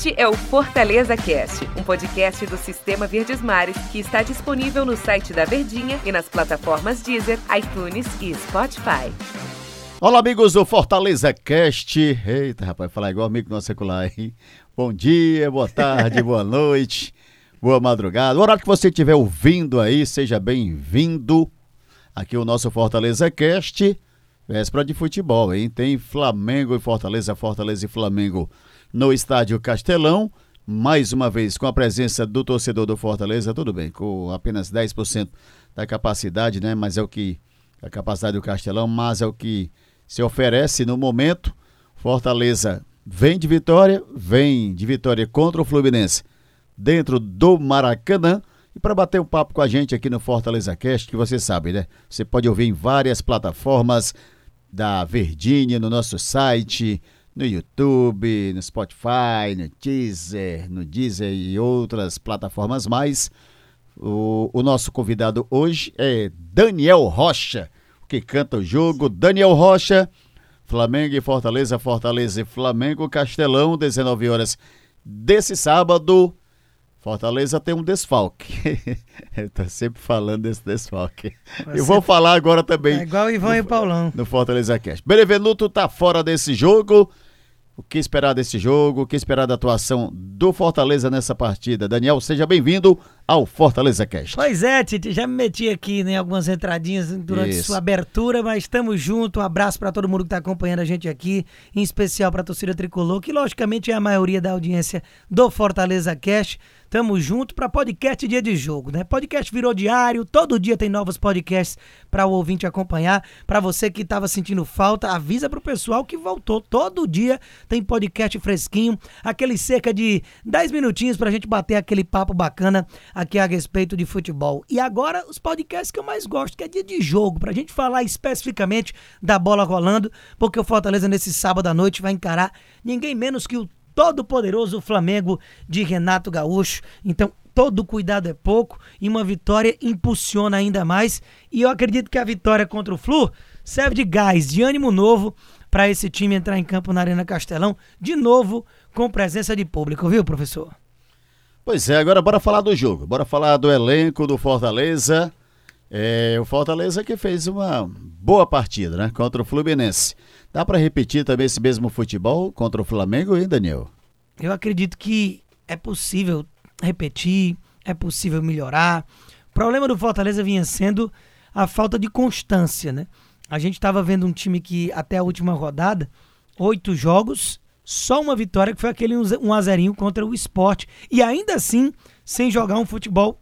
Este é o Fortaleza Cast, um podcast do Sistema Verdes Mares que está disponível no site da Verdinha e nas plataformas Deezer, iTunes e Spotify. Olá, amigos do Fortaleza Cast. Eita, rapaz, falar igual amigo nosso secular, hein? Bom dia, boa tarde, boa noite, boa madrugada. O horário que você estiver ouvindo aí, seja bem-vindo. Aqui o nosso Fortaleza Cast, véspera de futebol, hein? Tem Flamengo e Fortaleza, Fortaleza e Flamengo no Estádio Castelão. Mais uma vez, com a presença do torcedor do Fortaleza, tudo bem, com apenas 10% da capacidade, né? Mas é o que. A capacidade do Castelão, mas é o que se oferece no momento. Fortaleza vem de vitória, vem de vitória contra o Fluminense dentro do Maracanã. E para bater um papo com a gente aqui no Fortaleza Cast, que você sabe, né? Você pode ouvir em várias plataformas da Verdinha, no nosso site, no YouTube, no Spotify, no Deezer, no Deezer e outras plataformas mais. O, o nosso convidado hoje é Daniel Rocha, que canta o jogo. Daniel Rocha, Flamengo e Fortaleza, Fortaleza e Flamengo, Castelão, 19 horas desse sábado. Fortaleza tem um desfalque. Ele tá sempre falando desse desfalque. Eu vou falar agora também. É igual o Ivan no, e Paulão. No Fortaleza Cast. Benevenuto tá fora desse jogo. O que esperar desse jogo? O que esperar da atuação do Fortaleza nessa partida? Daniel, seja bem-vindo ao Fortaleza Cast. Pois é, Tite, já me meti aqui em né, algumas entradinhas durante Isso. sua abertura, mas estamos juntos. Um abraço para todo mundo que está acompanhando a gente aqui, em especial para a torcida tricolor, que logicamente é a maioria da audiência do Fortaleza Cast. Tamo junto para podcast dia de jogo, né? Podcast virou diário, todo dia tem novos podcasts para o ouvinte acompanhar. Para você que estava sentindo falta, avisa pro pessoal que voltou. Todo dia tem podcast fresquinho, aqueles cerca de 10 minutinhos pra gente bater aquele papo bacana aqui a respeito de futebol. E agora os podcasts que eu mais gosto, que é dia de jogo, pra gente falar especificamente da bola rolando, porque o Fortaleza nesse sábado à noite vai encarar ninguém menos que o todo-poderoso Flamengo de Renato Gaúcho. Então, todo cuidado é pouco e uma vitória impulsiona ainda mais. E eu acredito que a vitória contra o Flu serve de gás, de ânimo novo para esse time entrar em campo na Arena Castelão, de novo com presença de público, viu, professor? Pois é, agora bora falar do jogo. Bora falar do elenco do Fortaleza. É, o Fortaleza que fez uma boa partida, né? Contra o Fluminense. Dá para repetir também esse mesmo futebol contra o Flamengo, hein, Daniel? Eu acredito que é possível repetir, é possível melhorar. O problema do Fortaleza vinha sendo a falta de constância, né? A gente estava vendo um time que até a última rodada, oito jogos, só uma vitória, que foi aquele 1 a 0 contra o esporte. E ainda assim, sem jogar um futebol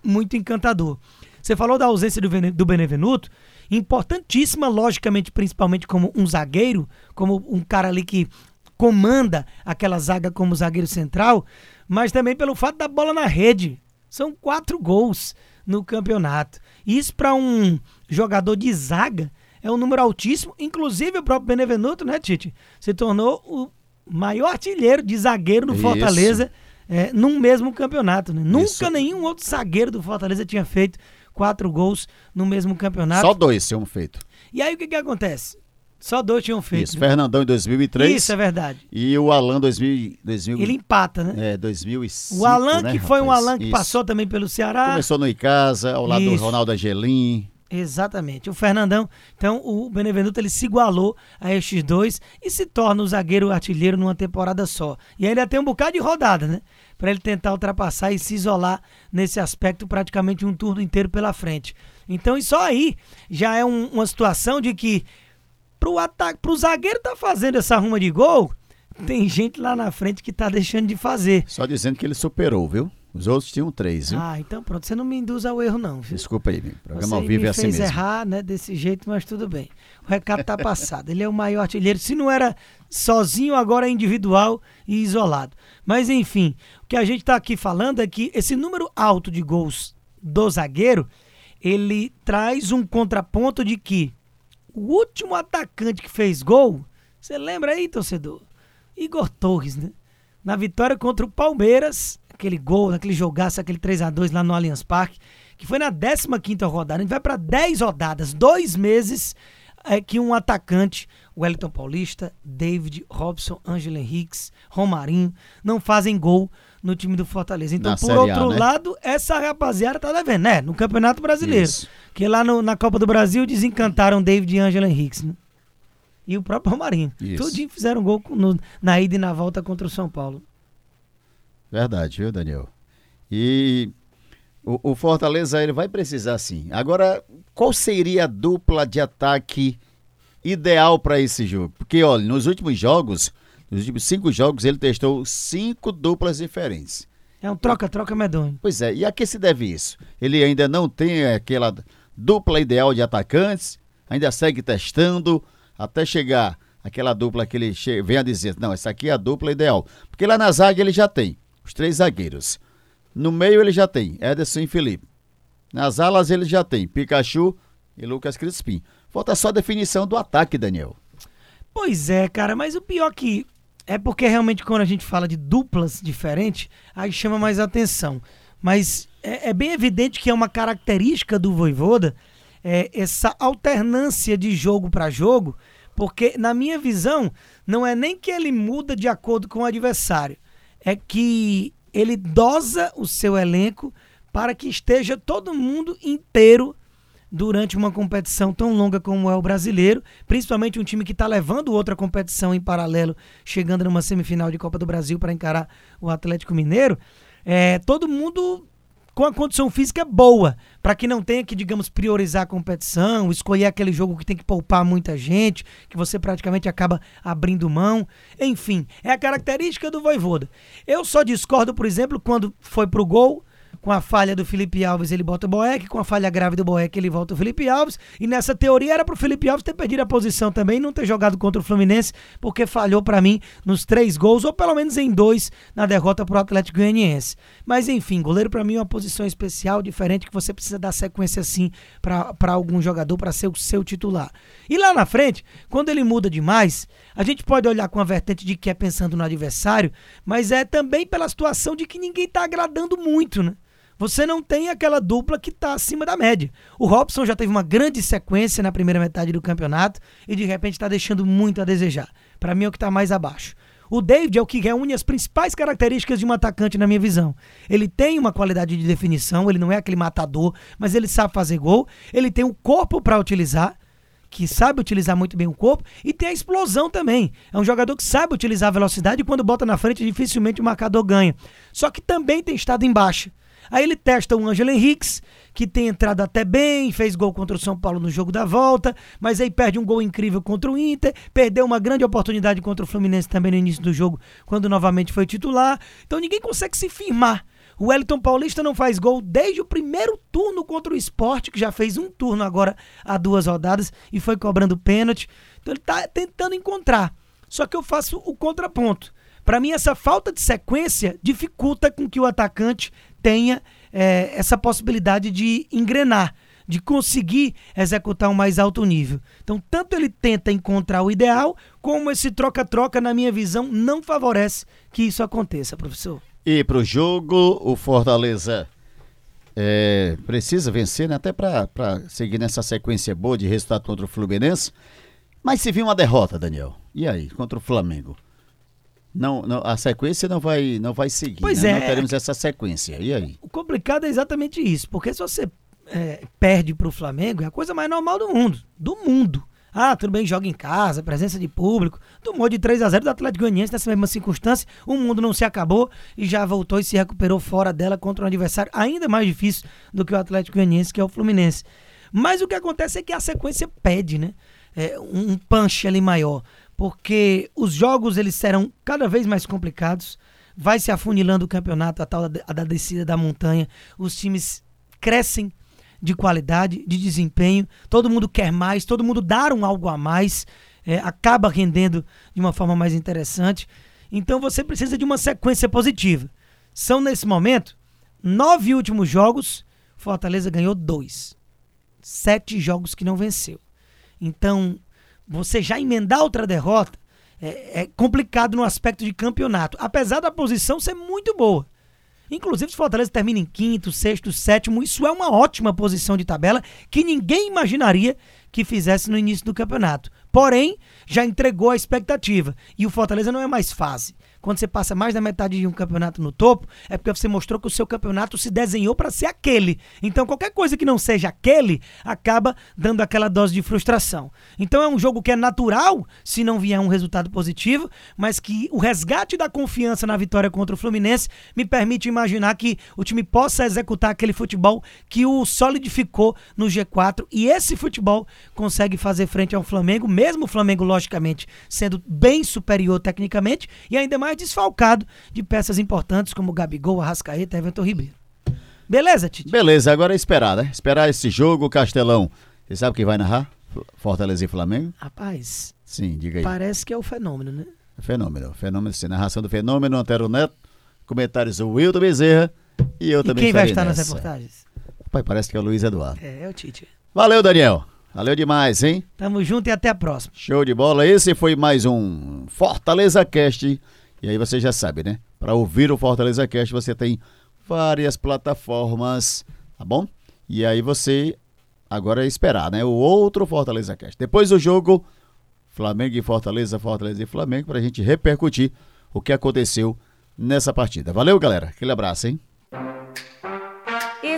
muito encantador. Você falou da ausência do Benevenuto, importantíssima, logicamente, principalmente como um zagueiro, como um cara ali que comanda aquela zaga como zagueiro central, mas também pelo fato da bola na rede. São quatro gols no campeonato. Isso para um jogador de zaga é um número altíssimo. Inclusive o próprio Benevenuto, né, Tite? Se tornou o maior artilheiro de zagueiro no Isso. Fortaleza é, num mesmo campeonato. Né? Isso. Nunca nenhum outro zagueiro do Fortaleza tinha feito quatro gols no mesmo campeonato. Só dois tinham feito. E aí o que, que acontece? Só dois tinham feito. Isso, né? Fernandão em 2003 Isso é verdade. e o Alan 2000, 2000 Ele empata, né? é, 2005, o Alan, né, que foi um rapaz? Alan que Isso. passou também pelo Ceará. Começou no Icasa, ao lado do Isso. Ronaldo Angelim. Exatamente. O Fernandão, então o Benevenuto ele se igualou a estes dois e se torna o zagueiro artilheiro numa temporada só. E ainda tem um bocado de rodada, né? Para ele tentar ultrapassar e se isolar nesse aspecto praticamente um turno inteiro pela frente. Então isso aí já é um- uma situação de que pro ataque, pro zagueiro tá fazendo essa ruma de gol, tem gente lá na frente que tá deixando de fazer. Só dizendo que ele superou, viu? Os outros tinham três, viu? Ah, então pronto, você não me induz ao erro não, viu? Desculpa aí. O programa Você ao vivo me é assim fez mesmo. errar, né, desse jeito, mas tudo bem. O recado tá passado. Ele é o maior artilheiro. Se não era sozinho, agora é individual e isolado. Mas enfim, o que a gente tá aqui falando é que esse número alto de gols do zagueiro, ele traz um contraponto de que o último atacante que fez gol, você lembra aí, torcedor? Igor Torres, né? Na vitória contra o Palmeiras, aquele gol, aquele jogaço, aquele 3 a 2 lá no Allianz Parque, que foi na 15ª rodada. A gente vai para 10 rodadas, dois meses é que um atacante, Wellington Paulista, David, Robson, Ângelo Henriques, Romarinho, não fazem gol no time do Fortaleza. Então, Na por A, outro né? lado, essa rapaziada tá devendo, né? No Campeonato Brasileiro. Isso. Que lá no- na Copa do Brasil desencantaram David e Ângelo Henriques, né? E o próprio Romarinho. Isso. Tudinho fizeram gol no- na ida e na volta contra o São Paulo. Verdade, viu, Daniel? E o, o Fortaleza ele vai precisar sim. Agora, qual seria a dupla de ataque ideal para esse jogo? Porque, olha, nos últimos jogos, nos últimos cinco jogos, ele testou cinco duplas diferentes. É um troca-troca medonho. Pois é, e a que se deve isso? Ele ainda não tem aquela dupla ideal de atacantes, ainda segue testando até chegar aquela dupla que ele che- vem a dizer, não, essa aqui é a dupla ideal. Porque lá na zaga ele já tem os três zagueiros. No meio ele já tem Ederson e Felipe. Nas alas ele já tem Pikachu e Lucas Crispim. Falta só a definição do ataque, Daniel. Pois é, cara, mas o pior que é porque realmente quando a gente fala de duplas diferentes, aí chama mais atenção. Mas é, é bem evidente que é uma característica do Voivoda é, essa alternância de jogo para jogo, porque na minha visão não é nem que ele muda de acordo com o adversário, é que ele dosa o seu elenco para que esteja todo mundo inteiro durante uma competição tão longa como é o brasileiro, principalmente um time que está levando outra competição em paralelo, chegando numa semifinal de Copa do Brasil para encarar o Atlético Mineiro, é, todo mundo com a condição física boa, para que não tenha que, digamos, priorizar a competição, escolher aquele jogo que tem que poupar muita gente, que você praticamente acaba abrindo mão. Enfim, é a característica do Voivoda. Eu só discordo, por exemplo, quando foi pro gol, com a falha do Felipe Alves, ele bota o Boeck, com a falha grave do Boeck, ele volta o Felipe Alves, e nessa teoria era pro Felipe Alves ter perdido a posição também, não ter jogado contra o Fluminense, porque falhou para mim nos três gols, ou pelo menos em dois, na derrota pro Atlético Goianiense. Mas enfim, goleiro para mim é uma posição especial, diferente, que você precisa dar sequência assim para algum jogador para ser o seu titular. E lá na frente, quando ele muda demais, a gente pode olhar com a vertente de que é pensando no adversário, mas é também pela situação de que ninguém tá agradando muito, né? Você não tem aquela dupla que está acima da média. O Robson já teve uma grande sequência na primeira metade do campeonato e de repente está deixando muito a desejar. Para mim é o que está mais abaixo. O David é o que reúne as principais características de um atacante na minha visão. Ele tem uma qualidade de definição, ele não é aquele matador, mas ele sabe fazer gol, ele tem o corpo para utilizar, que sabe utilizar muito bem o corpo, e tem a explosão também. É um jogador que sabe utilizar a velocidade e quando bota na frente dificilmente o marcador ganha. Só que também tem estado em baixa. Aí ele testa o Ângelo Henriques, que tem entrado até bem, fez gol contra o São Paulo no jogo da volta, mas aí perde um gol incrível contra o Inter, perdeu uma grande oportunidade contra o Fluminense também no início do jogo, quando novamente foi titular. Então ninguém consegue se firmar. O Wellington Paulista não faz gol desde o primeiro turno contra o Sport, que já fez um turno agora há duas rodadas e foi cobrando pênalti. Então ele está tentando encontrar. Só que eu faço o contraponto. Para mim, essa falta de sequência dificulta com que o atacante tenha é, essa possibilidade de engrenar, de conseguir executar um mais alto nível. Então, tanto ele tenta encontrar o ideal, como esse troca-troca, na minha visão, não favorece que isso aconteça, professor. E pro jogo, o Fortaleza é, precisa vencer, né? Até para seguir nessa sequência boa de resultado contra o Fluminense. Mas se vir uma derrota, Daniel, e aí, contra o Flamengo? Não, não, a sequência não vai, não vai seguir. Pois né? é. Não teremos essa sequência. E aí? O complicado é exatamente isso, porque se você é, perde para o Flamengo, é a coisa mais normal do mundo. Do mundo. Ah, tudo bem, joga em casa, presença de público. Tomou de 3 a 0 do Atlético Goianiense nessa mesma circunstância. O mundo não se acabou e já voltou e se recuperou fora dela contra um adversário ainda mais difícil do que o Atlético Goianiense, que é o Fluminense. Mas o que acontece é que a sequência pede, né? É, um punch ali maior. Porque os jogos eles serão cada vez mais complicados. Vai se afunilando o campeonato, a tal da, da descida da montanha. Os times crescem de qualidade, de desempenho. Todo mundo quer mais, todo mundo dar um algo a mais, é, acaba rendendo de uma forma mais interessante. Então você precisa de uma sequência positiva. São nesse momento nove últimos jogos, Fortaleza ganhou dois, sete jogos que não venceu. Então você já emendar outra derrota é, é complicado no aspecto de campeonato, apesar da posição ser muito boa. Inclusive, se o Fortaleza termina em quinto, sexto, sétimo, isso é uma ótima posição de tabela que ninguém imaginaria que fizesse no início do campeonato. Porém, já entregou a expectativa. E o Fortaleza não é mais fase quando você passa mais da metade de um campeonato no topo, é porque você mostrou que o seu campeonato se desenhou para ser aquele. Então, qualquer coisa que não seja aquele acaba dando aquela dose de frustração. Então, é um jogo que é natural se não vier um resultado positivo, mas que o resgate da confiança na vitória contra o Fluminense me permite imaginar que o time possa executar aquele futebol que o solidificou no G4 e esse futebol consegue fazer frente ao Flamengo, mesmo o Flamengo, logicamente, sendo bem superior tecnicamente e ainda mais desfalcado de peças importantes como Gabigol, Arrascaeta e Everton Ribeiro. Beleza, Tite? Beleza, agora é esperar, né? Esperar esse jogo, Castelão. Você sabe quem vai narrar? Fortaleza e Flamengo? Rapaz. Sim, diga aí. Parece que é o fenômeno, né? Fenômeno. Fenômeno, sim. Narração do fenômeno, Antero Neto. Comentários do Wilton Bezerra. E eu e também quem vai estar nessa. nas reportagens? Pai, parece que é o Luiz Eduardo. É, é o Tite. Valeu, Daniel. Valeu demais, hein? Tamo junto e até a próxima. Show de bola. Esse foi mais um Fortaleza Cast e aí você já sabe, né? Para ouvir o Fortaleza Cast, você tem várias plataformas, tá bom? E aí você agora é esperar, né? O outro Fortaleza Cast. Depois do jogo, Flamengo e Fortaleza, Fortaleza e Flamengo, para a gente repercutir o que aconteceu nessa partida. Valeu, galera. Aquele abraço, hein?